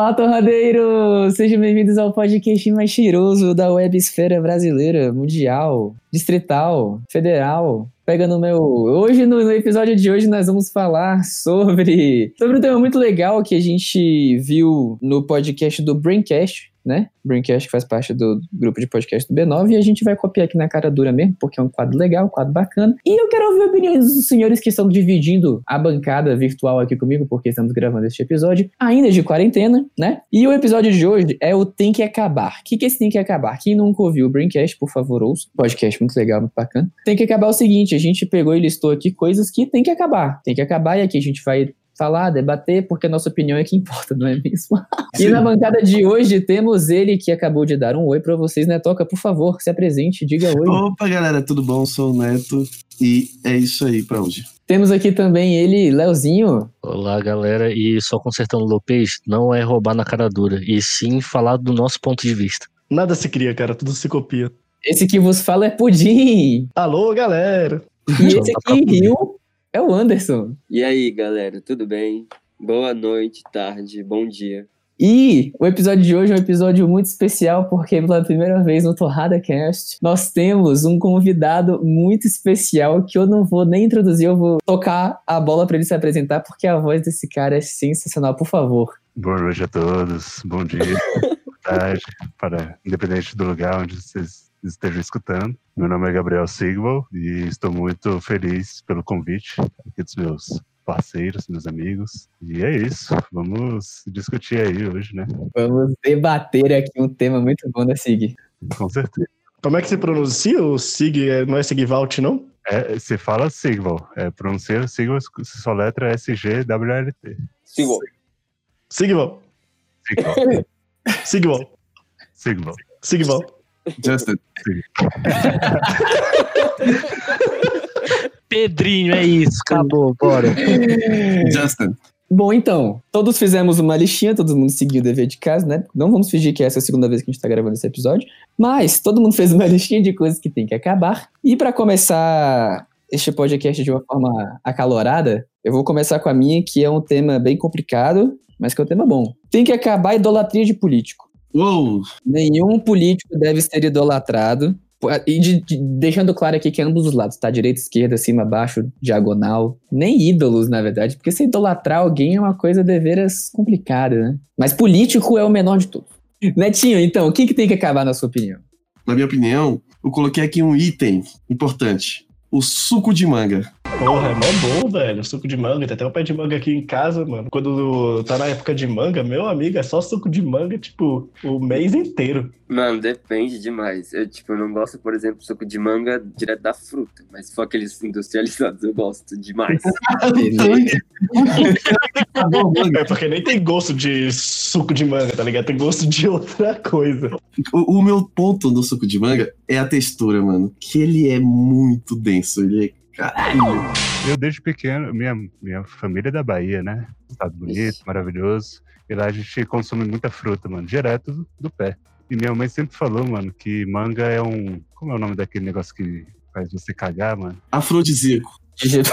Olá, torradeiros! Sejam bem-vindos ao podcast mais cheiroso da web esfera brasileira, mundial, distrital, federal. Pega no meu. Hoje, no, no episódio de hoje, nós vamos falar sobre. sobre um tema muito legal que a gente viu no podcast do Braincast, né? Braincast que faz parte do grupo de podcast do B9 e a gente vai copiar aqui na cara dura mesmo, porque é um quadro legal, um quadro bacana. E eu quero ouvir opiniões dos senhores que estão dividindo a bancada virtual aqui comigo, porque estamos gravando este episódio ainda de quarentena, né? E o episódio de hoje é o Tem que Acabar. O que, que é esse Tem que Acabar? Quem nunca ouviu o Braincast, por favor, ouça. Podcast muito legal, muito bacana. Tem que acabar o seguinte, gente pegou e listou aqui coisas que tem que acabar. Tem que acabar e aqui a gente vai falar, debater, porque a nossa opinião é que importa, não é mesmo? e na bancada de hoje temos ele que acabou de dar um oi para vocês, né? Toca, por favor, se apresente, diga oi. Opa, galera, tudo bom? Sou o Neto e é isso aí pra hoje. Temos aqui também ele, Leozinho. Olá, galera, e só consertando o Lopes, não é roubar na cara dura, e sim falar do nosso ponto de vista. Nada se cria, cara, tudo se copia. Esse que vos fala é Pudim. Alô, galera! E esse aqui, Rio, é o Anderson. E aí, galera, tudo bem? Boa noite, tarde, bom dia. E o episódio de hoje é um episódio muito especial porque pela primeira vez no Torrada Cast nós temos um convidado muito especial que eu não vou nem introduzir, eu vou tocar a bola para ele se apresentar porque a voz desse cara é sensacional, por favor. Boa noite a todos, bom dia, boa tarde, para independente do lugar onde vocês estejam escutando. Meu nome é Gabriel Sigval e estou muito feliz pelo convite aqui dos meus parceiros, meus amigos. E é isso, vamos discutir aí hoje, né? Vamos debater aqui um tema muito bom da SIG. Com certeza. Como é que se pronuncia o Sig? é- Não é Sigvalt, não? É, se fala Sigval, é, pronuncia Sigval, só letra S-G-W-L-T. Sigo. Sigval. Sigval. Sigval. Sigval. Sigval. Justin. Pedrinho, é isso, acabou, bora. Justin. Bom, então, todos fizemos uma listinha, todo mundo seguiu o dever de casa, né? Não vamos fingir que essa é a segunda vez que a gente tá gravando esse episódio, mas todo mundo fez uma listinha de coisas que tem que acabar. E para começar este podcast de uma forma acalorada, eu vou começar com a minha, que é um tema bem complicado, mas que é um tema bom. Tem que acabar a idolatria de político. Uou! Nenhum político deve ser idolatrado. E de- de- deixando claro aqui que é ambos os lados, tá? Direita, esquerda, cima, baixo, diagonal. Nem ídolos, na verdade, porque se idolatrar alguém é uma coisa deveras complicada, né? Mas político é o menor de tudo. Netinho, então, o que, que tem que acabar na sua opinião? Na minha opinião, eu coloquei aqui um item importante. O suco de manga. Porra, é mó bom, velho. Suco de manga. Tem até um pé de manga aqui em casa, mano. Quando tá na época de manga, meu amigo, é só suco de manga, tipo, o mês inteiro. Mano, depende demais. Eu, tipo, eu não gosto, por exemplo, suco de manga direto da fruta. Mas se for aqueles industrializados, eu gosto demais. É porque nem tem gosto de suco de manga, tá ligado? Tem gosto de outra coisa. O, o meu ponto do suco de manga é a textura, mano. Que ele é muito denso. Ele é. Caralho. Eu desde pequeno, minha, minha família é da Bahia, né? Estado bonito, maravilhoso. E lá a gente consome muita fruta, mano, direto do, do pé. E minha mãe sempre falou, mano, que manga é um. Como é o nome daquele negócio que faz você cagar, mano? Afrodisíaco.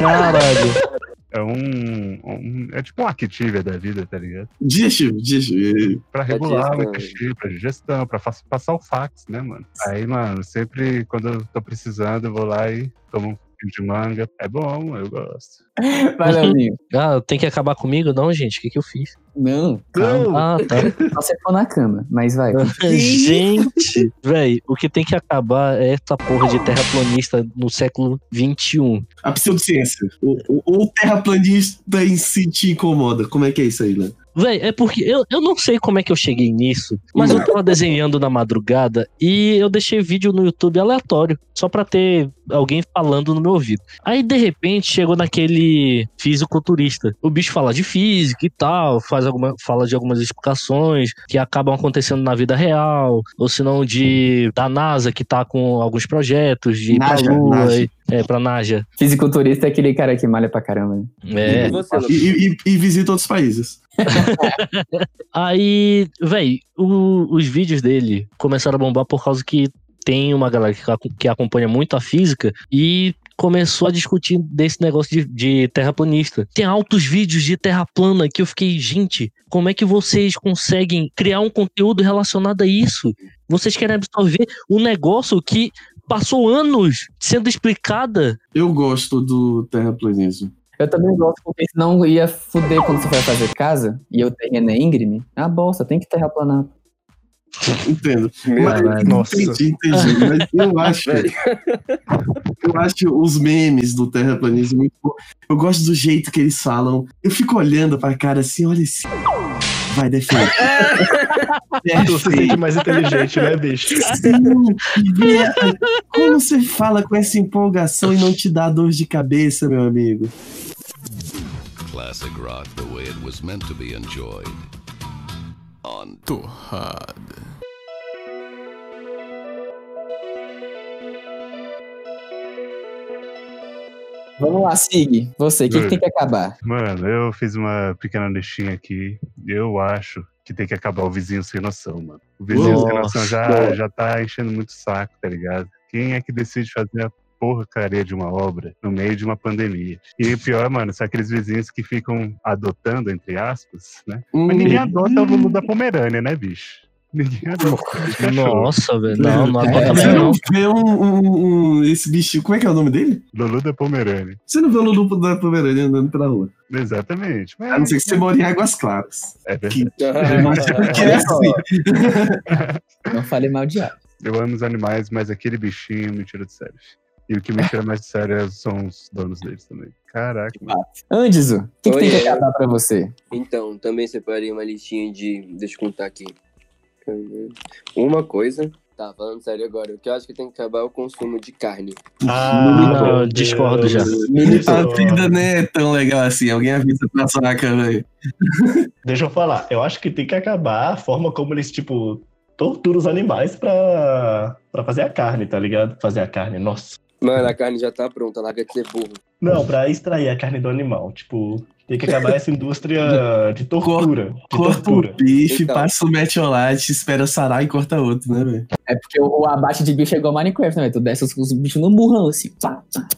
Caralho. É um, um- É tipo um Activia da vida, tá ligado? Digestivo, digestivo. Pra regular o pra digestão, pra fa- passar o fax, né, mano? Aí, mano, sempre quando eu tô precisando, eu vou lá e tomo um de manga. É bom, eu gosto. Vai, Leozinho. Ah, tem que acabar comigo? Não, gente, o que, que eu fiz? Não, Não. Ah, tá. só você for na cama, mas vai. gente, véi, o que tem que acabar é essa porra de terraplanista no século XXI. A pseudociência. O, o, o terraplanista em si te incomoda. Como é que é isso aí, né? Véi, é porque eu, eu não sei como é que eu cheguei nisso, mas eu tava desenhando na madrugada e eu deixei vídeo no YouTube aleatório, só pra ter alguém falando no meu ouvido. Aí, de repente, chegou naquele fisiculturista. O bicho fala de física e tal, faz alguma, fala de algumas explicações que acabam acontecendo na vida real, ou se não de da NASA que tá com alguns projetos de ir pra Lua, Naja. e- é, pra Naja. Fisiculturista é aquele cara que malha pra caramba. né? É. E, e- e visita outros países. Aí, véi, o- os vídeos dele começaram a bombar por causa que tem uma galera que, que acompanha muito a física e começou a discutir desse negócio de, de terraplanista. Tem altos vídeos de terra plana que eu fiquei, gente, como é que vocês conseguem criar um conteúdo relacionado a isso? Vocês querem absorver um negócio que passou anos sendo explicada. Eu gosto do terraplanismo. Eu também gosto, porque senão ia fuder quando você vai fazer casa e o terreno é íngreme. Ah, bosta, tem que terraplanar. Entendo. Mas. Nossa. entendi, entendi. Mas eu acho, eu acho os memes do terraplanismo muito bom. Eu gosto do jeito que eles falam. Eu fico olhando pra cara assim, olha esse. Vai, defende. Tu se sente mais inteligente, né, bicho? Sim, Como você fala com essa empolgação e não te dá dor de cabeça, meu amigo? Classic rock the way it was meant to be enjoyed. On Torrada. Vamos lá, Sig. Você, o que, que tem que acabar? Mano, eu fiz uma pequena listinha aqui. Eu acho que tem que acabar o vizinho sem noção, mano. O vizinho sem noção já, Nossa. já tá enchendo muito o saco, tá ligado? Quem é que decide fazer a porcaria de uma obra no meio de uma pandemia? E o pior, mano, são aqueles vizinhos que ficam adotando, entre aspas, né? Mas ninguém adota o Lulu da Pomerânia, né, bicho? Ninguém adota. Nossa, velho. Não, não É, adota Você mesmo, não não. vê um, um- um- esse bichinho. Como é que é o nome dele? Lulu da Pomerânia. Você não vê o Lulu da Pomerânia andando pela rua. Exatamente. Mas, A não ser que você mora em Águas Claras. é verdade. Porque é assim. Não falei mal de ar. Eu amo os animais, mas aquele bichinho me tira de sério. E o que me tira mais de sério são os donos deles também. Caraca. Andizo, o que, que tem que é. acabar pra você? Então, também separei uma listinha de. Deixa eu contar aqui. Uma coisa. Tá, falando sério agora. O que eu acho que tem que acabar é o consumo de carne. Ah, discordo já. A vida não é tão legal assim. Alguém avisa pra saca, velho. Deixa eu falar. Eu acho que tem que acabar a forma como eles, tipo, torturam os animais pra, pra fazer a carne, tá ligado? Fazer a carne, nossa. Mano, a carne já tá pronta, larga de ser burro. Não, pra extrair a carne do animal. Tipo, tem que acabar essa indústria de tortura. De Corta tortura. o bife, Então. passa o metiolate, espera sarar e corta outro, né, velho? É porque o, o abate de bicho é igual Minecraft, né? velho? Tu desce os, os bichos no burrão, assim. Pá, pá.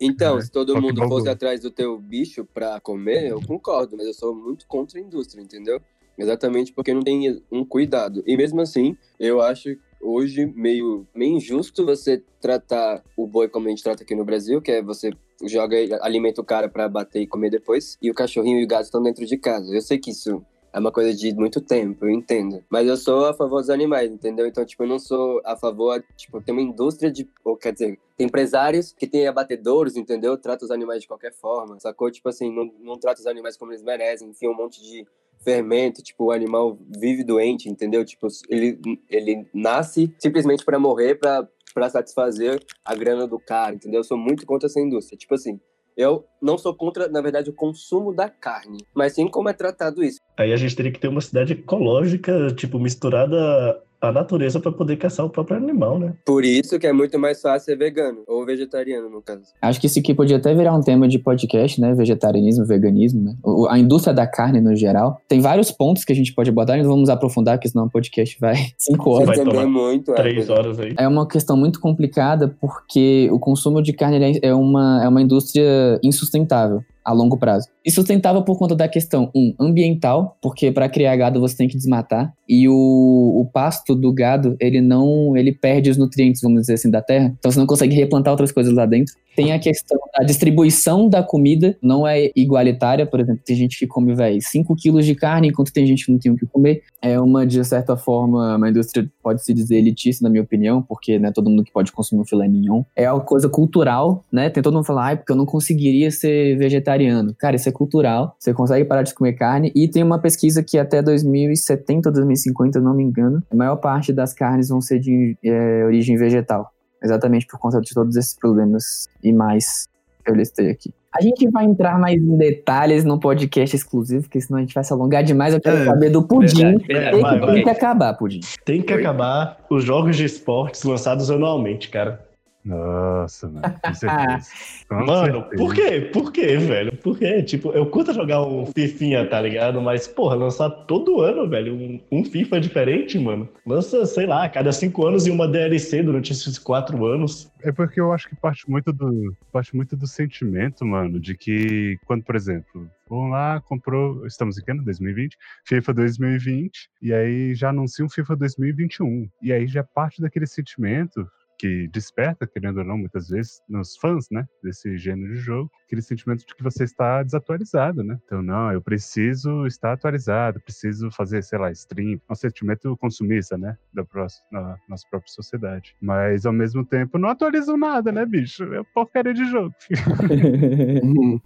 Então, É, se todo mundo fosse atrás do teu bicho pra comer, eu concordo, mas eu sou muito contra a indústria, entendeu? Exatamente porque não tem um cuidado. E mesmo assim, eu acho hoje meio, meio injusto você tratar o boi como a gente trata aqui no Brasil, que é você joga, alimenta o cara pra bater e comer depois, e o cachorrinho e o gato estão dentro de casa. Eu sei que isso é uma coisa de muito tempo, eu entendo. Mas eu sou a favor dos animais, entendeu? Então, tipo, eu não sou a favor, tipo, tem uma indústria de, ou quer dizer, tem empresários que têm abatedouros, entendeu? Trata os animais de qualquer forma, sacou? Tipo assim, não, não trata os animais como eles merecem, enfim, um monte de fermento, tipo, o animal vive doente, entendeu? Tipo, ele, ele nasce simplesmente para morrer, para para satisfazer a grana do cara, entendeu? Eu sou muito contra essa indústria. Tipo assim, eu não sou contra, na verdade, o consumo da carne, mas sim como é tratado isso. Aí a gente teria que ter uma cidade ecológica, tipo, misturada à natureza pra poder caçar o próprio animal, né? Por isso que é muito mais fácil ser vegano, ou vegetariano, no caso. Acho que isso aqui podia até virar um tema de podcast, né? Vegetarianismo, veganismo, né? A indústria da carne no geral. Tem vários pontos que a gente pode abordar, não vamos aprofundar, porque senão o podcast vai cinco horas. Vai tomar muito. é, Três é. horas aí. É uma questão muito complicada porque o consumo de carne ele é uma, é uma indústria insustentável a longo prazo. Insustentável por conta da questão, um, ambiental, porque para criar gado você tem que desmatar, e o, o pasto do gado, ele não, ele perde os nutrientes, vamos dizer assim, da terra, então você não consegue replantar outras coisas lá dentro. Tem a questão da distribuição da comida, não é igualitária, por exemplo, tem gente que come, velho, 5 quilos de carne, enquanto tem gente que não tem o que comer. É uma, de certa forma, uma indústria, pode-se dizer, elitista, na minha opinião, porque não é todo mundo que pode consumir um filé mignon. É uma coisa cultural, né? Tem todo mundo falar, ai, porque eu não conseguiria ser vegetariano. Cara, isso é cultural, você consegue parar de comer carne, e tem uma pesquisa que até 2070 ou 2050, não me engano, a maior parte das carnes vão ser de é, origem vegetal. Exatamente por conta de todos esses problemas e mais que eu listei aqui. A gente vai entrar mais em detalhes no podcast exclusivo, porque senão a gente vai se alongar demais. Eu quero É, saber do Pudim. verdade, verdade. Tem, Vai, que, vai. tem que acabar, Pudim. Tem que Oi? acabar os jogos de esportes lançados anualmente, cara. Nossa, mano. Com certeza. Com Mano, certeza. por quê? Por quê, velho? Por quê? Tipo, eu curto jogar um Fifinha, tá ligado? Mas, porra, lançar todo ano, velho, um, um FIFA diferente, mano. Lança, sei lá, a cada cinco anos e uma DLC durante esses quatro anos. É porque eu acho que parte muito do parte muito do sentimento, mano, de que quando, por exemplo, vamos lá, comprou, estamos em que ano? 2020, FIFA 2020, e aí já anuncia um FIFA 2021. E aí já parte daquele sentimento que desperta, querendo ou não, muitas vezes, nos fãs, né, desse gênero de jogo, aquele sentimento de que você está desatualizado, né? Então, não, eu preciso estar atualizado, preciso fazer, sei lá, stream, é um sentimento consumista, né, da próxima, na nossa própria sociedade. Mas, ao mesmo tempo, não atualizam nada, né, bicho? É porcaria de jogo.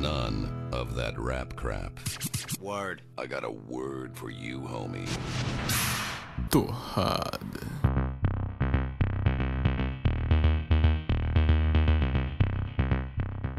None of that rap crap. Word. I got a word for you, homie. Torrada.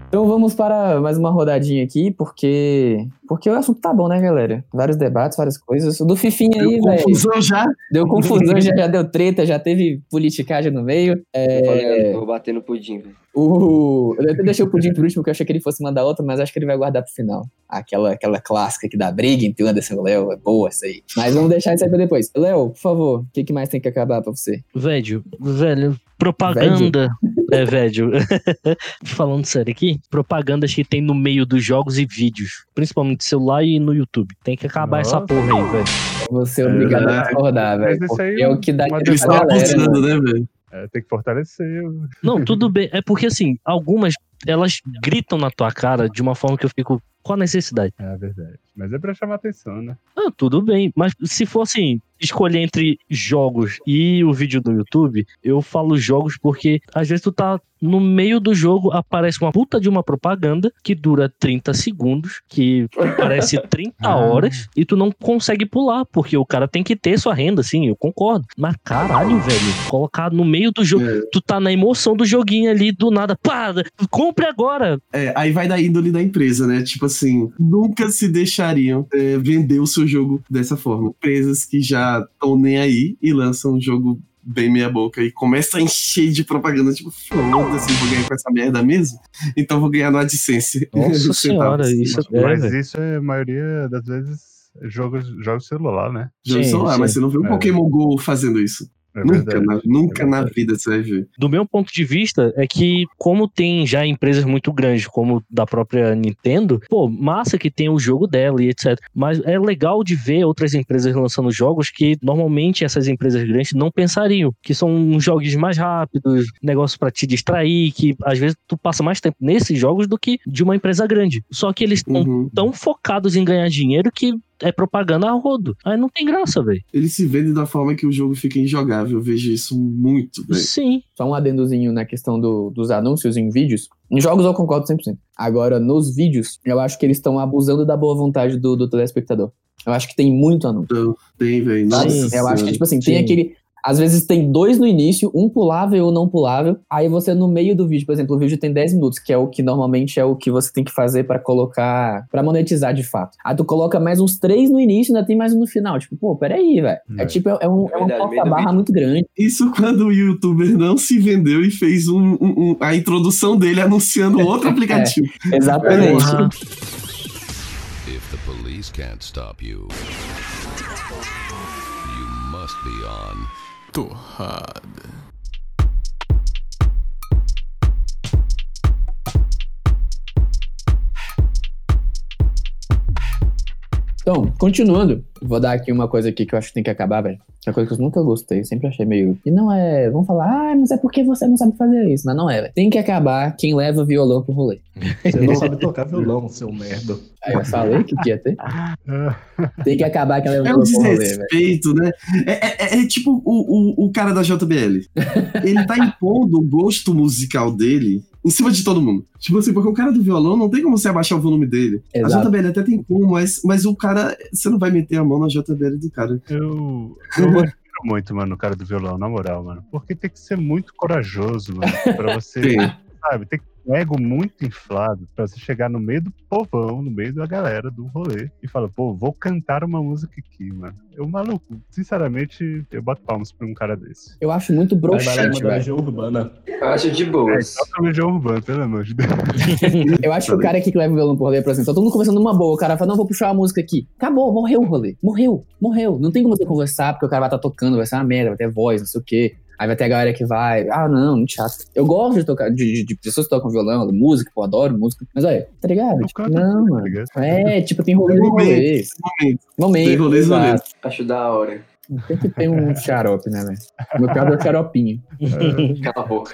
Então vamos para mais uma rodadinha aqui, porque porque o assunto tá bom, né, galera? Vários debates, várias coisas. O do Fifinha aí, Deu velho. confusão já? Deu confusão, já, já deu treta, já teve politicagem no meio. Eu falei, É, eu vou bater no pudim, velho. O... Eu até deixei o pudim por último, porque eu achei que ele fosse mandar outra, mas acho que ele vai guardar pro final. Aquela, aquela clássica que dá briga entre o Anderson e o Léo, é boa essa aí. Mas vamos deixar isso aí pra depois. Léo, por favor, o que, que mais tem que acabar pra você? Velho, velho, propaganda. É, velho. Falando sério aqui, propagandas que tem no meio dos jogos e vídeos, principalmente celular e no YouTube. Tem que acabar essa Nossa. porra aí, velho. Você é obrigado a É, discordar, velho. É o que dá Eles estão galera. abusando, né, velho? É, tem que fortalecer. Não, tudo bem. É porque, assim, algumas, elas gritam na tua cara de uma forma que eu fico, qual a necessidade? É verdade. Mas é pra chamar atenção, né? Ah, tudo bem. Mas se fosse escolher entre jogos e o vídeo do YouTube, eu falo jogos porque às vezes tu tá no meio do jogo, aparece uma puta de uma propaganda que dura 30 segundos, que parece 30 Ah. horas, e tu não consegue pular, porque o cara tem que ter sua renda, sim, eu concordo. Mas caralho, velho, colocar no meio do jogo, É. tu tá na emoção do joguinho ali, do nada, pá, compre agora. É, aí vai da índole da empresa, né? Tipo assim, nunca se deixariam é, vender o seu jogo dessa forma. Empresas que já estão nem aí e lançam um jogo bem meia boca e começa a encher de propaganda, tipo, foda-se, vou ganhar com essa merda mesmo? Então vou ganhar no AdSense. Nossa senhora, Centavos. isso é, Mas isso é a maioria das vezes jogos, jogos celular, né? Jogo Sim, celular, sim. mas você não viu um É. Pokémon GO fazendo isso. É nunca, verdade. na, nunca É na vida você vai ver. do meu ponto de vista, é que como tem já empresas muito grandes, como da própria Nintendo, pô, massa que tem o jogo dela e etc. Mas é legal de ver outras empresas lançando jogos que normalmente essas empresas grandes não pensariam, que são uns jogos mais rápidos, negócio pra te distrair, que às vezes tu passa mais tempo nesses jogos do que de uma empresa grande. Só que eles estão Uhum. tão focados em ganhar dinheiro que é propaganda a rodo. Aí não tem graça, velho. Eles se vendem da forma que o jogo fica injogável. Eu vejo isso muito, velho. Sim. Só um adendozinho na questão do- dos anúncios em vídeos. Em jogos eu concordo 100%. Agora, nos vídeos, eu acho que eles estão abusando da boa vontade do, do telespectador. Eu acho que tem muito anúncio. Tem, velho. Eu acho que, tipo assim, tem aquele. Às vezes tem dois no início, um pulável ou não pulável. Aí você, no meio do vídeo, por exemplo, o vídeo tem 10 minutos, que é o que normalmente é o que você tem que fazer pra colocar. pra monetizar de fato. Aí tu coloca mais uns três no início e ainda tem mais um no final. Tipo, pô, peraí, velho. É. É. tipo, é, é um, É é uma verdade, meio do barra vídeo. muito grande. Isso quando o youtuber não se vendeu e fez um- um- um- a introdução dele anunciando outro aplicativo. Exatamente. Porra. If the police can't stop you, you must be on. Torrada. Então, continuando, vou dar aqui uma coisa aqui que eu acho que tem que acabar, velho. É uma coisa que eu nunca gostei, sempre achei meio. E não é. Vamos falar, ah, mas é porque você não sabe fazer isso. Mas não é, velho. Tem que acabar quem leva violão pro rolê. Você não sabe tocar violão, seu merda. Aí eu falei que ia ter. Tem que acabar quem leva É um violão pro rolê, velho. desrespeito, né? É, é- é tipo o, o, o cara da JBL. Ele tá impondo o gosto musical dele em cima de todo mundo. Tipo assim, porque o cara do violão não tem como você abaixar o volume dele. Exato. A JBL até tem como, mas, mas o cara. Você não vai meter a mão na JBL do cara. eu, eu admiro muito, mano, o cara do violão, na moral, mano. Porque tem que ser muito corajoso, mano, pra você. Tem. Sabe, tem que ego muito inflado pra você chegar no meio do povão, no meio da galera do rolê e falar, pô, vou cantar uma música aqui, mano. Eu, maluco, sinceramente, eu bato palmas pra um cara desse. Eu acho muito broxante, velho. Legião Urbana. Eu acho de É, boas. só pra Legião Urbana, pelo amor de Deus. Eu acho que o cara aqui que leva o violão pro rolê, por exemplo, tá todo mundo conversando numa boa. O cara fala, não, vou puxar uma música aqui. Acabou, morreu o rolê. Morreu, morreu. Não tem como você conversar, porque o cara vai estar tocando, vai ser uma merda, vai ter voz, não sei o quê. Aí vai ter a galera que vai, ah, não, muito chato. Eu gosto de tocar, de, de- de pessoas que tocam violão, música, pô, adoro música. Mas olha, tá ligado? Eu Tipo, não, tá mano. ligado? É, tipo, tem rolê momentos, rolês. Momento. Momento. Tem rolês, rolês. Acho da hora. Tem que ter um xarope, né, velho? Meu pior é o xaropinho. Cala a boca.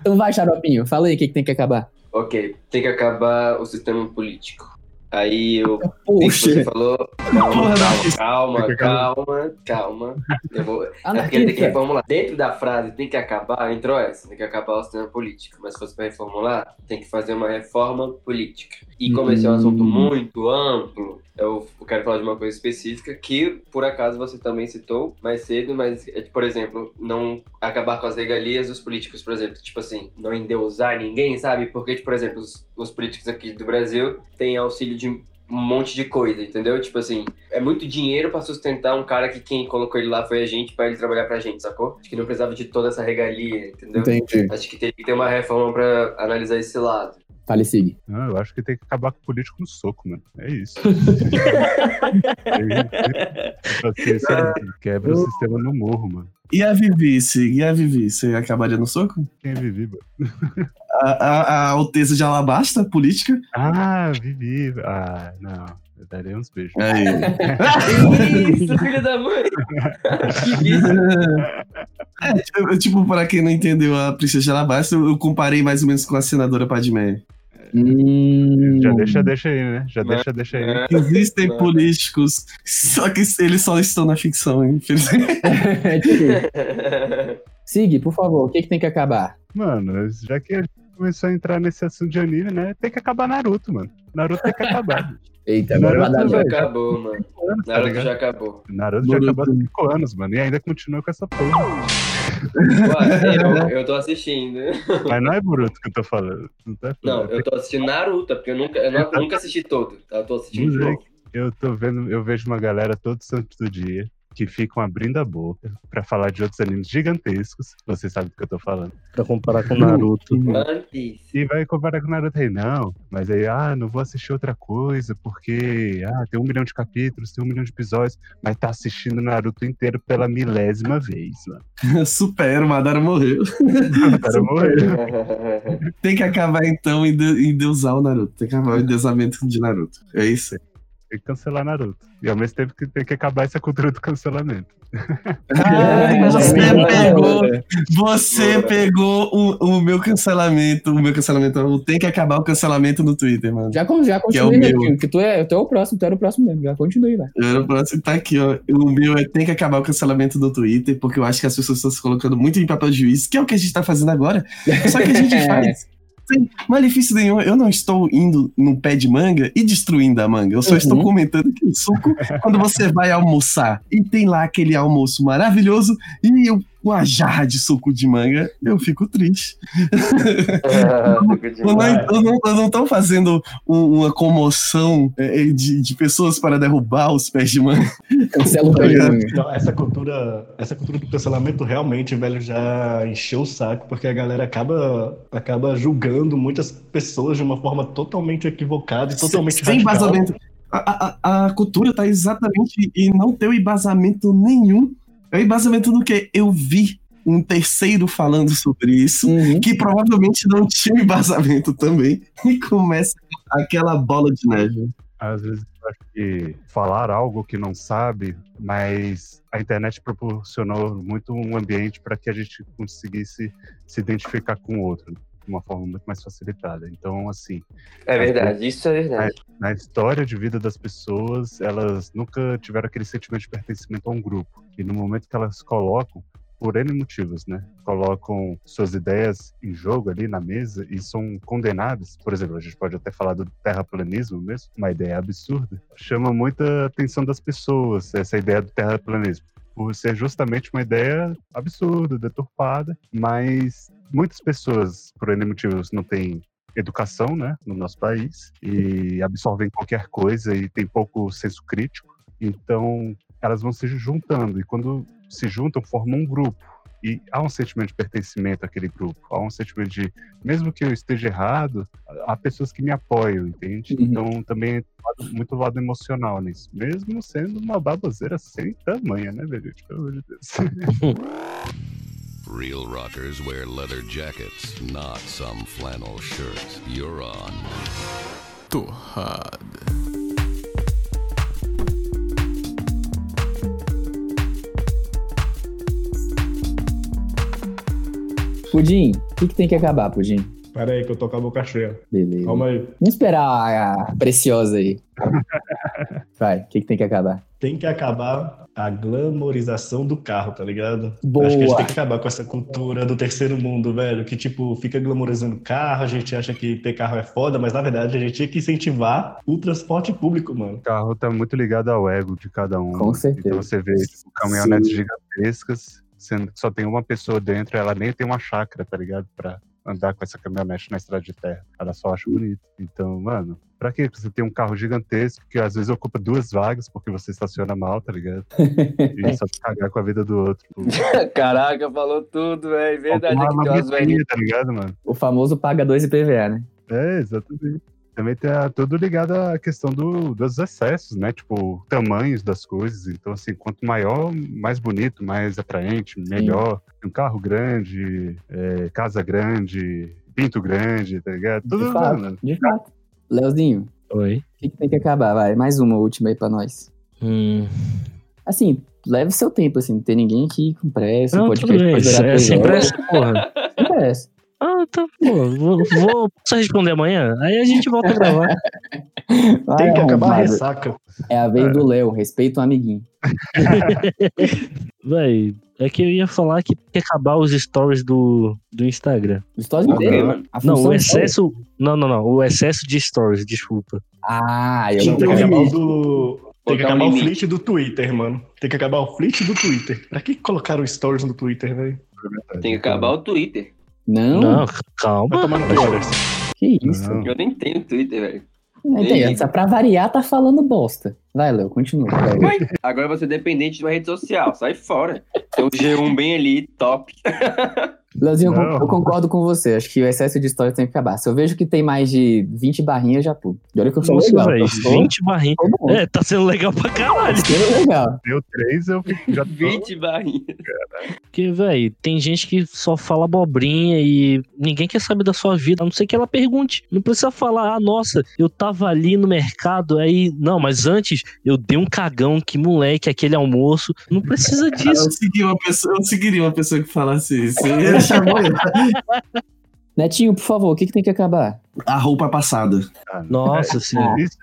Então vai, xaropinho, fala aí o que, que tem que acabar. Ok, tem que acabar o sistema político. Aí eu o que você Poxa. falou. Calma, calma, calma, calma. Eu vou. É porque tem que reformular. Dentro da frase tem que acabar, entrou essa, tem que acabar o sistema político. Mas se fosse para reformular, tem que fazer uma reforma política. E como esse é um assunto Hum. muito amplo, eu quero falar de uma coisa específica que, por acaso, você também citou mais cedo, mas, é, por exemplo, não acabar com as regalias dos políticos, por exemplo. Tipo assim, não endeusar ninguém, sabe? Porque, tipo, por exemplo, os, os políticos aqui do Brasil têm auxílio de um monte de coisa, entendeu? Tipo assim, é muito dinheiro pra sustentar um cara que quem colocou ele lá foi a gente, pra ele trabalhar pra gente, sacou? Acho que não precisava de toda essa regalia, entendeu? Entendi. Acho que teria que ter uma reforma pra analisar esse lado. Fale, Sig. Não, eu acho que tem que acabar com o político no soco, mano. É isso. Você quebra o sistema no morro, mano. E a Vivi, Sig? E a Vivi? Você acabaria no soco? Quem vive, mano? A, a, a Alteza de Alabasta, política? Ah, vivi. Ah, não. Eu daria uns beijos. Aí. Isso, filho da mãe! É, tipo, tipo, pra quem não entendeu a Princesa de Alabasta, eu eu comparei mais ou menos com a senadora Padmé. Hum. Já deixa, deixa aí, né? Já deixa, deixa aí. É, Existem Não. políticos, só que eles só estão na ficção, infelizmente. Sig, por favor, o que, que tem que acabar? Mano, já que a gente começou a entrar nesse assunto de anime, né? Tem que acabar Naruto, mano. Naruto tem que acabar. Eita, agora Naruto, já acabou, mano. Tá Naruto já acabou. Naruto já acabou há 5 anos, mano. E ainda continua com essa porra. Ué, eu, eu tô assistindo. Mas não é Boruto que eu tô falando. Não, tá Não, falando. eu tô assistindo Naruto, porque eu nunca, eu não- nunca assisti todo. tá? Eu tô assistindo Não. Eu tô vendo, eu vejo uma galera todo santo dia que ficam abrindo a boca pra falar de outros animes gigantescos. Você sabe do que eu tô falando. Pra comparar com Naruto. Antes. E vai comparar com Naruto aí, não. Mas aí, ah, não vou assistir outra coisa, porque ah, tem um milhão de capítulos, tem um milhão de episódios, mas tá assistindo Naruto inteiro pela milésima vez, mano. Supero, Madara morreu. O cara morreu. Tem que acabar então em, de, em deusar o Naruto. Tem que acabar o endeusamento de Naruto. É isso aí. Tem que cancelar Naruto. E ao mesmo tempo que tem que acabar essa cultura do cancelamento. Ai, É, você é, pegou, é. você Bora. pegou o, o meu cancelamento. O meu cancelamento. o Tem que acabar o cancelamento no Twitter, mano. Já, já Que é o continue, meu. Porque porque tu é, tu é o próximo, tu era o próximo mesmo. Já continue, vai. Era o próximo, tá aqui, ó. O meu é tem que acabar o cancelamento do Twitter, porque eu acho que as pessoas estão se colocando muito em papel de juiz, que é o que a gente tá fazendo agora. Só que a gente faz sem malefício nenhum. Eu não estou indo no pé de manga e destruindo a manga. Eu só Uhum. estou comentando que o suco, quando você vai almoçar e tem lá aquele almoço maravilhoso e eu, uma jarra de suco de manga, eu fico triste. Eu não, eu não, tô fazendo um- uma comoção é, de, de pessoas para derrubar os pés de manga. Cancela o Tá pé de ligado? manga. Não, essa cultura, essa cultura do cancelamento realmente, velho, já encheu o saco, porque a galera acaba, acaba julgando muitas pessoas de uma forma totalmente equivocada e totalmente sem radical. embasamento. A, a, a cultura tá exatamente em não ter o embasamento nenhum. É o embasamento no que eu vi um terceiro falando sobre isso, Uhum. que provavelmente não tinha embasamento também, e começa aquela bola de neve. Às vezes eu acho que falar algo que não sabe, mas a internet proporcionou muito um ambiente para que a gente conseguisse se identificar com o outro de uma forma muito mais facilitada. Então, assim, É verdade, isso é verdade. na história de vida das pessoas, elas nunca tiveram aquele sentimento de pertencimento a um grupo. E no momento que elas colocam, por N motivos, né? Colocam suas ideias em jogo ali na mesa e são condenadas. Por exemplo, a gente pode até falar do terraplanismo mesmo, uma ideia absurda. Chama muita atenção das pessoas essa ideia do terraplanismo. Por ser justamente uma ideia absurda, deturpada, mas muitas pessoas, por N motivos, não têm educação, né, no nosso país e absorvem qualquer coisa e tem pouco senso crítico. Então, elas vão se juntando e quando se juntam, formam um grupo. E há um sentimento de pertencimento àquele grupo, há um sentimento de, mesmo que eu esteja errado, há pessoas que me apoiam, entende? Uhum. Então também é muito lado emocional nisso, mesmo sendo uma baboseira sem tamanho, né, velho? Pelo amor de Deus. Real rockers wear leather jackets, not some flannel shirt. You're on. Torrada. Pudim, o que, que tem que acabar, Pudim? Pera aí que eu tô com a boca cheia. Beleza. Calma aí. Vamos esperar a, a preciosa aí. Vai, o que, que tem que acabar? Tem que acabar a glamorização do carro, tá ligado? Boa. Acho que a gente tem que acabar com essa cultura do terceiro mundo, velho, que tipo, fica glamorizando carro, a gente acha que ter carro é foda, mas na verdade a gente tinha que incentivar o transporte público, mano. O carro tá muito ligado ao ego de cada um. Com certeza. Então você vê tipo, caminhonetes gigantescas, sendo que só tem uma pessoa dentro, ela nem tem uma chácara, tá ligado? Pra andar com essa caminhonete na estrada de terra. Ela só acha bonito. Então, mano, pra que você tem um carro gigantesco que às vezes ocupa duas vagas porque você estaciona mal, tá ligado? E só cagar com a vida do outro. Caraca, falou tudo, velho. Verdade, tem umas velhinhas. lambetinha, tá ligado, mano? O famoso paga 2 IPVA, né? É, exatamente. Também a- tudo ligado à questão do, dos excessos, né? Tipo, tamanhos das coisas. Então, assim, quanto maior, mais bonito, mais atraente, melhor. Um carro grande, é, casa grande, pinto grande, tá ligado? Tudo, de fato, mano. de fato. Leozinho, Oi. o que, que tem que acabar? Vai, mais uma última aí pra nós. Hum. Assim, leve seu tempo, assim, não tem ninguém aqui com pressa. Não, pode tudo bem. É, é sem pressa, porra. Sem pressa. Ah, tá, pô. Vou, vou posso responder amanhã? Aí a gente volta a gravar. Vai, Tem que acabar a ressaca. É a vez do Léo, respeita o amiguinho. Véi, é que eu ia falar que tem que acabar os stories do, do Instagram. Stories inteiro. Não, função o é- excesso. Não, não, não. O excesso de stories, desculpa. Ah, eu Tem não que um acabar o do. Tem que um acabar o fleet do Twitter, mano. Tem que acabar o fleet do Twitter. Pra que colocaram stories no Twitter, velho? Tem que acabar o Twitter. Não, Não, calma. que isso. Não. Eu nem tenho Twitter, velho. É, tem, só pra variar, tá falando bosta. Vai, Léo, continua. vai. Agora você é dependente de uma rede social. Sai fora. Tem um G1 bem ali, top. Leozinho, eu, eu concordo com você. Acho que o excesso de história tem que acabar. Se eu vejo que tem mais de 20 barrinhas, já pulo. E olha que eu sou Nossa, legal. eu sou- 20 barrinhas. É, tá sendo legal pra caralho. Sou legal. Deu três, eu fico- já tô... 20 barrinhas. Porque, velho, tem gente que só fala abobrinha e ninguém quer saber da sua vida, a não ser que ela pergunte. Não precisa falar, ah, nossa, eu tava ali no mercado, aí. Não, mas antes eu dei um cagão, que moleque, aquele almoço. Não precisa disso. Eu, segui uma pessoa, eu seguiria uma pessoa que falasse isso. Chamou ele. Netinho, por favor, o que, que tem que acabar? A roupa passada. Ah, Nossa senhora. Isso,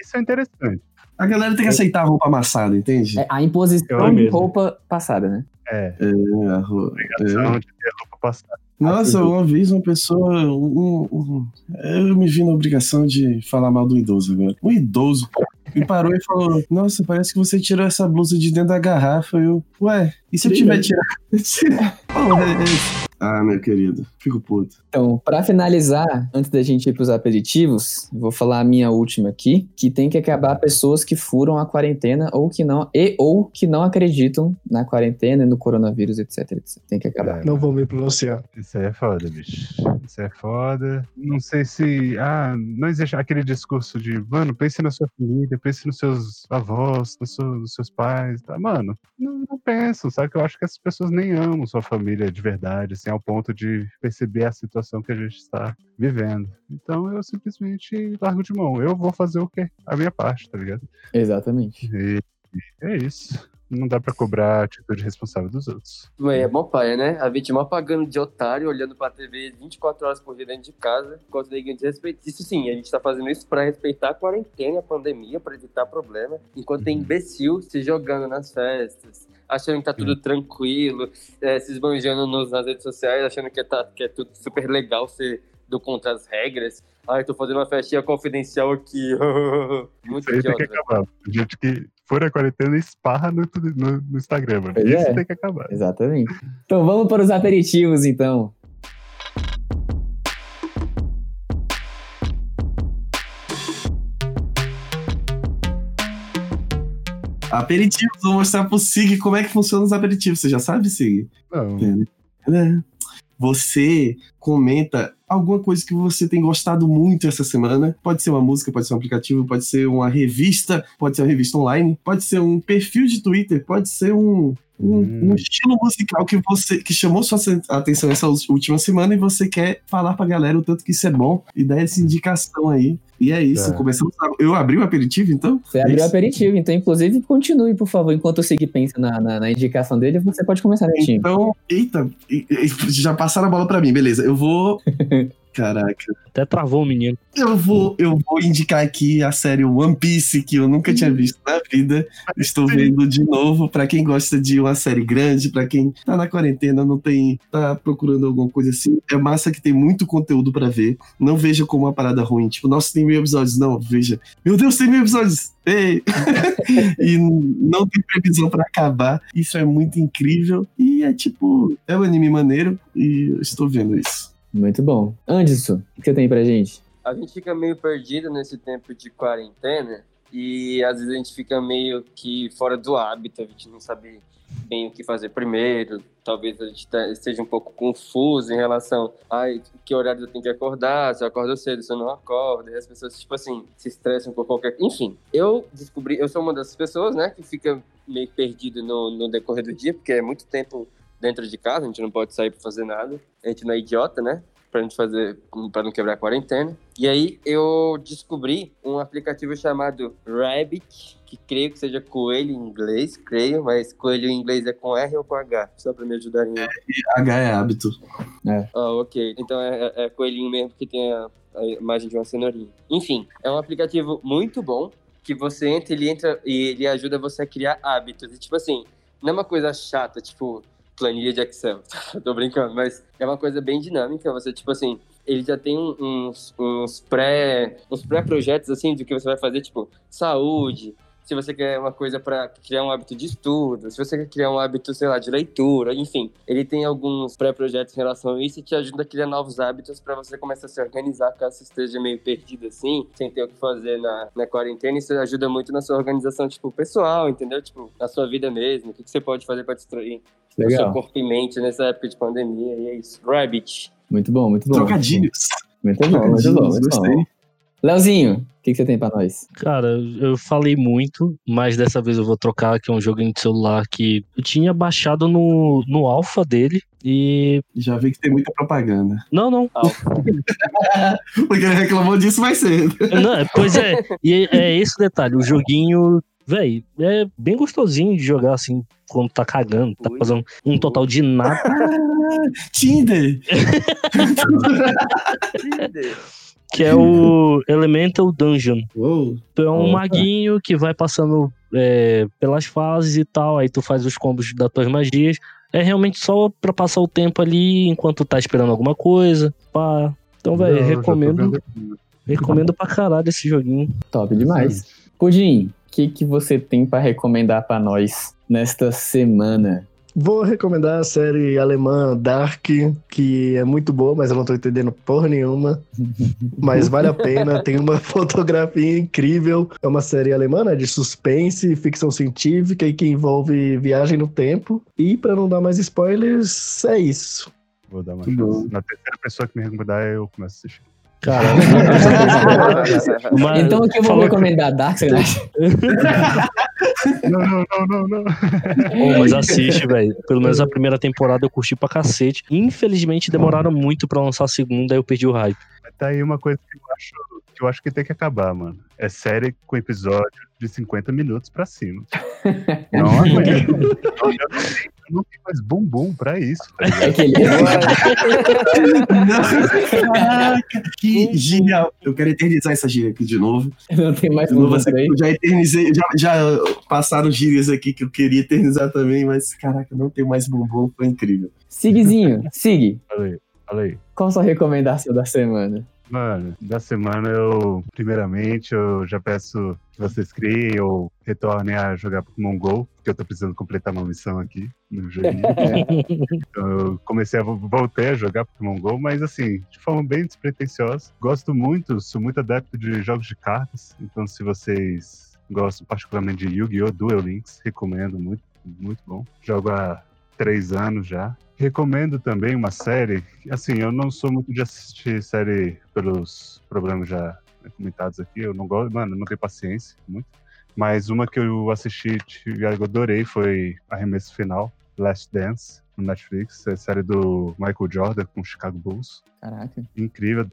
isso é interessante. A galera tem que aceitar a roupa amassada, entende? É a imposição de roupa passada, né? É, É, a ro- é. ter roupa passada. Nossa, uma vez uma pessoa. um- um- eu me vi na obrigação de falar mal do idoso agora. Um idoso me parou e falou: Nossa, parece que você tirou essa blusa de dentro da garrafa. Eu, ué, e se eu tiver tirado? Porra, é isso. Ah, meu querido, fico puto. Então, pra finalizar, antes da gente ir pros aperitivos, eu vou falar a minha última aqui, que tem que acabar pessoas que furam a quarentena ou que não e ou que não acreditam na quarentena e no coronavírus, etc, etc. Tem que acabar. É, Não vou me pronunciar. Isso aí é foda, bicho. Isso é foda. Não sei se. Ah, não existe aquele discurso de, mano, pense na sua família, pense nos seus avós, nos seus, nos seus pais. Tá? Mano, não, não pensam, sabe? Que eu acho que essas pessoas nem amam sua família de verdade, assim, ao ponto de perceber a situação que a gente está vivendo. Então eu simplesmente largo de mão. Eu vou fazer o quê? A minha parte, tá ligado? Exatamente. E, e é isso. Não dá pra cobrar a atitude responsável dos outros. É mó paia, né? A vítima pagando de otário, olhando pra TV 24 horas por dia dentro de casa, enquanto ninguém desrespeita. Isso sim, a gente tá fazendo isso pra respeitar a quarentena, a pandemia, pra evitar problema, enquanto tem imbecil se jogando nas festas, achando que tá tudo tranquilo, é, se esbanjando nos, nas redes sociais, achando que, tá, que é tudo super legal ser do Contra as Regras. Ai, tô fazendo uma festinha confidencial aqui. Muito Isso. Tem que acabar. Gente que for a quarentena esparra no, no, no Instagram, mano. Pois Isso é. tem que acabar. Exatamente. Então vamos para os aperitivos, então. Aperitivos, vou mostrar pro Sig como é que funciona os aperitivos. Você já sabe, Sig? Não. É, né? Você comenta alguma coisa que você tem gostado muito essa semana. Pode ser uma música, pode ser um aplicativo, pode ser uma revista, pode ser uma revista online, pode ser um perfil de Twitter, pode ser um, um, Hum. um estilo musical que você que chamou sua atenção essa última semana e você quer falar pra galera o tanto que isso é bom e dar essa indicação aí. E é isso, É. começamos. a- Eu abri o aperitivo, então? Você abriu o aperitivo, então, inclusive, continue, por favor. Enquanto eu que pensa na, na, na indicação dele, você pode começar, Netinho. Então, eita, já passaram a bola pra mim, beleza. Eu vou. Caraca. Até travou o menino. Eu vou, eu vou indicar aqui a série One Piece, que eu nunca tinha visto na vida. Estou vendo de novo. Pra quem gosta de uma série grande, pra quem tá na quarentena, não tem. tá procurando alguma coisa assim. É massa que tem muito conteúdo pra ver. Não veja como uma parada ruim. Tipo, nossa, tem mil episódios. Não, veja. Meu Deus, tem mil episódios! Ei! e não tem previsão pra acabar. Isso é muito incrível. E é tipo, é um anime maneiro. E eu estou vendo isso. Muito bom. Anderson, o que você tem pra gente? A gente fica meio perdido nesse tempo de quarentena e às vezes a gente fica meio que fora do hábito, a gente não sabe bem o que fazer primeiro. Talvez a gente tá- esteja um pouco confuso em relação a que horário eu tenho que acordar, se eu acordo cedo, se eu não acordo. E as pessoas, tipo assim, se estressam por qualquer. Enfim, eu descobri, eu sou uma dessas pessoas, né, que fica meio perdido no, no decorrer do dia, porque é muito tempo dentro de casa, a gente não pode sair pra fazer nada. A gente não é idiota, né? Pra gente fazer, pra não quebrar a quarentena. E aí eu descobri um aplicativo chamado Rabbit, que creio que seja coelho em inglês, creio, mas coelho em inglês é com R ou com H? Só pra me ajudar em. H é hábito. Ah, ok. Então é, é- é coelhinho mesmo que tem a, a imagem de uma cenourinha. Enfim, é um aplicativo muito bom que você entra, ele entra e ele ajuda você a criar hábitos. E tipo assim, não é uma coisa chata, tipo planilha de Excel. Tô brincando, mas é uma coisa bem dinâmica. Você, tipo assim, ele já tem uns, uns pré uns pré-projetos assim do que você vai fazer, tipo, saúde. Se você quer uma coisa para criar um hábito de estudo, se você quer criar um hábito, sei lá, de leitura, enfim, ele tem alguns pré-projetos em relação a isso e te ajuda a criar novos hábitos para você começar a se organizar caso você esteja meio perdido assim, sem ter o que fazer na, na quarentena. Isso ajuda muito na sua organização, tipo, pessoal, entendeu? Tipo, na sua vida mesmo. O que, que você pode fazer para distrair o seu Legal. corpo e mente nessa época de pandemia? E é isso. Rabbit. Muito bom, muito bom. Trocadilhos. Muito bom, muito bom, muito bom. Leozinho, o que, que você tem pra nós? Cara, eu falei muito, mas dessa vez eu vou trocar, que é um joguinho de celular que eu tinha baixado no, no alpha dele. E. Já vi que tem muita propaganda. Não, não. Porque ele reclamou disso mais cedo. não é- pois é. E é esse o detalhe. O joguinho, véi, é bem gostosinho de jogar assim, quando tá cagando, tá fazendo um total de nada. Tinder! Que é o Elemental Dungeon. Uou. Tu é um Opa. maguinho que vai passando é, pelas fases e tal, aí tu faz os combos das tuas magias. É realmente só pra passar o tempo ali enquanto tá esperando alguma coisa. Pá. Então, velho, recomendo, recomendo pra caralho esse joguinho. Top demais. Pudim, o que, que você tem pra recomendar pra nós nesta semana? Vou recomendar a série alemã Dark, que é muito boa, mas eu não tô entendendo porra nenhuma. Mas vale a pena, tem uma fotografia incrível. É uma série alemã né, de suspense, ficção científica e que envolve viagem no tempo. E pra não dar mais spoilers, é isso. Vou dar uma chance. Na terceira pessoa que me recomendar, eu começo a assistir. Cara, mas então o que eu vou recomendar? Dark Sacanagem. Não, não, não, não, não. Pô, mas assiste, velho. Pelo menos a primeira temporada eu curti pra cacete. Infelizmente demoraram muito pra lançar a segunda, aí eu perdi o hype. Mas tá aí uma coisa que eu acho que, eu acho que tem que acabar, mano. É série com episódio de 50 minutos pra cima. Não aguento. Eu não tenho- não tenho mais bumbum pra isso. tá? É aquele. Caraca, que genial. Eu quero eternizar essa gíria aqui de novo. Não tem mais novo, essa- aí. eu já eternizei, já, já passaram gírias aqui que eu queria eternizar também, mas caraca, não tem mais bumbum, foi incrível. Sigzinho, Sig, Fala aí, fala aí. qual a sua recomendação da semana? Mano, da semana eu, primeiramente, eu já peço que vocês criem ou retornem a jogar Pokémon GO, porque eu tô precisando completar uma missão aqui no joguinho. Então, eu comecei a vo- voltei a jogar Pokémon GO, mas assim, de forma bem despretensiosa. Gosto muito, sou muito adepto de jogos de cartas, então se vocês Gosto particularmente de Yu-Gi-Oh! Duel Links. Recomendo, muito, muito bom. Jogo há três anos já. Recomendo também uma série. Assim, eu não sou muito de assistir série pelos problemas já comentados aqui. Eu não gosto, mano, não tenho paciência muito. Mas uma que eu assisti e adorei foi Arremesso Final, Last Dance, no Netflix. É a série do Michael Jordan com Chicago Bulls. Caraca. Incrível,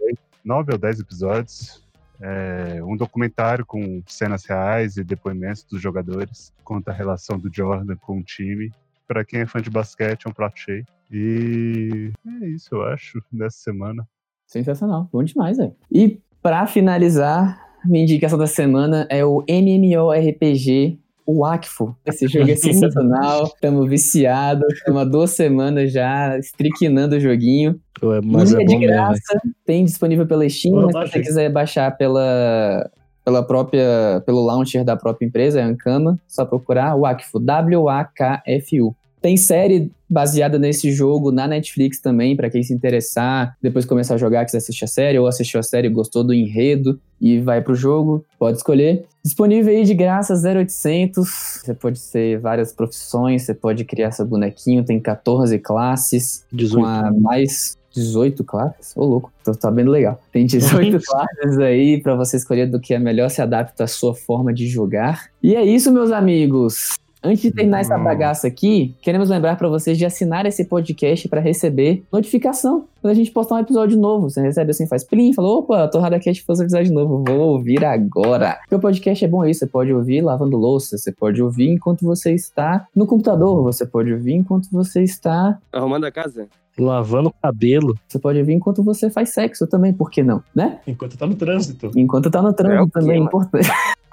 nove ou dez episódios. É um documentário com cenas reais e depoimentos dos jogadores. Conta a relação do Jordan com o time. Para quem é fã de basquete, é um prato cheio. E é isso, eu acho, dessa semana. Sensacional. Bom demais, velho. E pra finalizar, minha indicação da semana é o MMORPG o Akfo. Esse jogo é sensacional. Estamos viciados. Estamos há duas semanas já estricnando o joguinho. Ué, Mas é é de bom mesmo, graça. Tem disponível pela Steam, mas se você quiser baixar pela, pela própria, pelo launcher da própria empresa, é Ankama, só procurar Wakfu, W-A-K-F-U. Tem série baseada nesse jogo na Netflix também, pra quem se interessar, depois começar a jogar, quiser assistir a série, ou assistiu a série e gostou do enredo e vai pro jogo, pode escolher. Disponível aí de graça 0800. Você pode ser várias profissões, você pode criar seu bonequinho, tem 14 classes com 18. a mais 18 classes. Ô, louco, tô sabendo legal. Tem 18 classes aí pra você escolher do que é melhor se adapta à sua forma de jogar. E é isso, meus amigos. Antes de terminar essa Hum. bagaça aqui, queremos lembrar pra vocês de assinar esse podcast pra receber notificação quando a gente postar um episódio novo. Você recebe assim, faz plim, fala, opa, Torrada Cast fez um episódio novo, vou ouvir agora. Porque o podcast é bom isso, você pode ouvir lavando louça, você pode ouvir enquanto você está no computador, você pode ouvir enquanto você está Arrumando a casa? Lavando o cabelo. você pode ouvir enquanto você faz sexo também, por que não, né? Enquanto tá no trânsito. Enquanto tá no trânsito É também, é importante.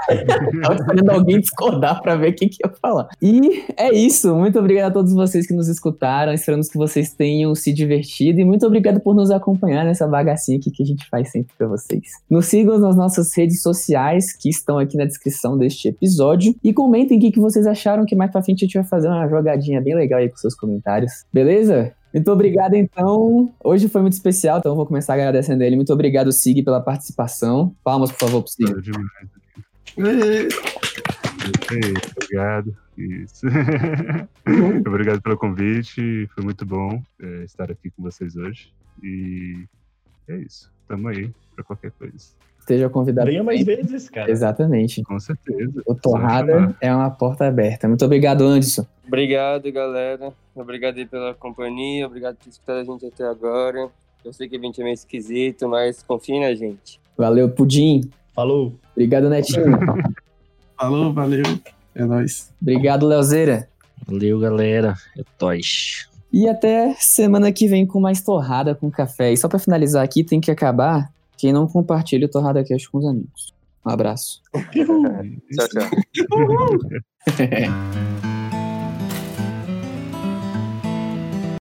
Tava esperando alguém discordar pra ver o que, que ia falar. E é isso. Muito obrigado a todos vocês que nos escutaram. Esperamos que vocês tenham se divertido. E muito obrigado por nos acompanhar nessa bagacinha aqui que a gente faz sempre pra vocês. Nos sigam nas nossas redes sociais, que estão aqui na descrição deste episódio. E comentem o que, que vocês acharam que mais pra frente a gente vai fazer uma jogadinha bem legal aí com seus comentários. Beleza? Muito obrigado, então. Hoje foi muito especial, então eu vou começar agradecendo ele. Muito obrigado, Sig, pela participação. Palmas, por favor, pro Sig. Demais. É, Ei, Obrigado. Isso. Obrigado pelo convite. Foi muito bom é, estar aqui com vocês hoje. E é isso. Tamo aí pra qualquer coisa. Esteja convidado. Venha mais vezes, cara. Exatamente. Com certeza. O Torrada é uma porta aberta. Muito obrigado, Anderson. Obrigado, galera. Obrigado aí pela companhia. Obrigado por escutar a gente até agora. Eu sei que a gente é meio esquisito, mas confie na gente. Valeu, Pudim. Falou. Obrigado, Netinho. falou, valeu. É nóis. obrigado, Leozeira. Valeu, galera. É nóis. E até semana que vem com mais torrada com café. E só pra finalizar aqui, tem que acabar quem não compartilha o Torrada Cash com os amigos. Um abraço. Tchau, tchau.